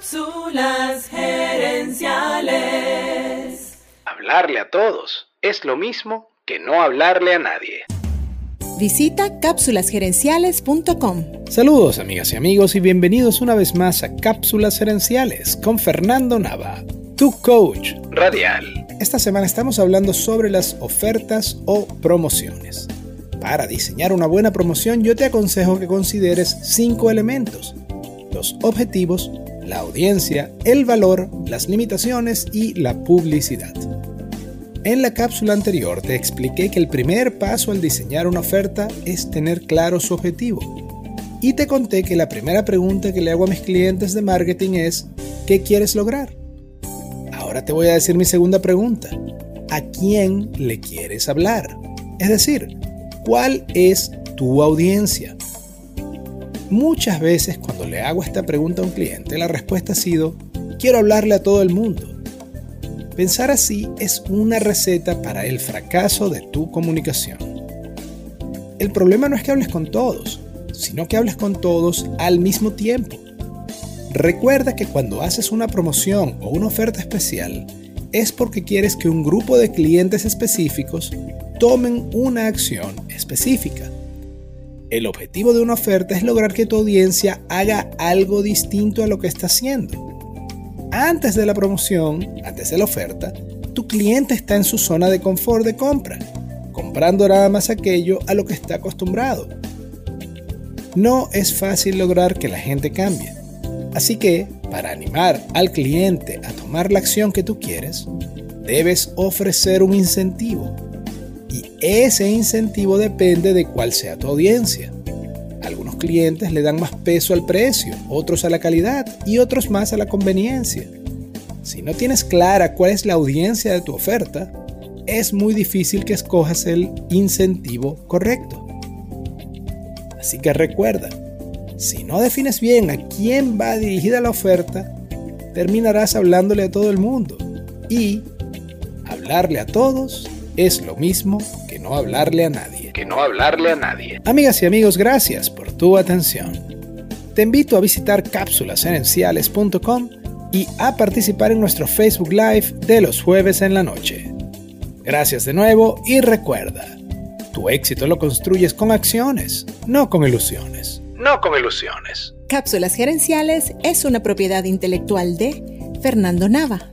Cápsulas gerenciales. Hablarle a todos es lo mismo que no hablarle a nadie. Visita cápsulasgerenciales.com. Saludos amigas y amigos y bienvenidos una vez más a Cápsulas Gerenciales con Fernando Nava, tu coach Radial. Esta semana estamos hablando sobre las ofertas o promociones. Para diseñar una buena promoción yo te aconsejo que consideres cinco elementos. Los objetivos, la audiencia, el valor, las limitaciones y la publicidad. En la cápsula anterior te expliqué que el primer paso al diseñar una oferta es tener claro su objetivo. Y te conté que la primera pregunta que le hago a mis clientes de marketing es, ¿qué quieres lograr? Ahora te voy a decir mi segunda pregunta. ¿A quién le quieres hablar? Es decir, ¿cuál es tu audiencia? Muchas veces cuando le hago esta pregunta a un cliente, la respuesta ha sido, quiero hablarle a todo el mundo. Pensar así es una receta para el fracaso de tu comunicación. El problema no es que hables con todos, sino que hables con todos al mismo tiempo. Recuerda que cuando haces una promoción o una oferta especial, es porque quieres que un grupo de clientes específicos tomen una acción específica. El objetivo de una oferta es lograr que tu audiencia haga algo distinto a lo que está haciendo. Antes de la promoción, antes de la oferta, tu cliente está en su zona de confort de compra, comprando nada más aquello a lo que está acostumbrado. No es fácil lograr que la gente cambie. Así que, para animar al cliente a tomar la acción que tú quieres, debes ofrecer un incentivo y ese incentivo depende de cuál sea tu audiencia. Algunos clientes le dan más peso al precio, otros a la calidad y otros más a la conveniencia. Si no tienes clara cuál es la audiencia de tu oferta, es muy difícil que escojas el incentivo correcto. Así que recuerda, si no defines bien a quién va dirigida la oferta, terminarás hablándole a todo el mundo. Y hablarle a todos es lo mismo que no hablarle a nadie. Que no hablarle a nadie. Amigas y amigos, gracias por tu atención. Te invito a visitar cápsulasgerenciales.com y a participar en nuestro Facebook Live de los jueves en la noche. Gracias de nuevo y recuerda, tu éxito lo construyes con acciones, no con ilusiones. No con ilusiones. Cápsulas Gerenciales es una propiedad intelectual de Fernando Nava.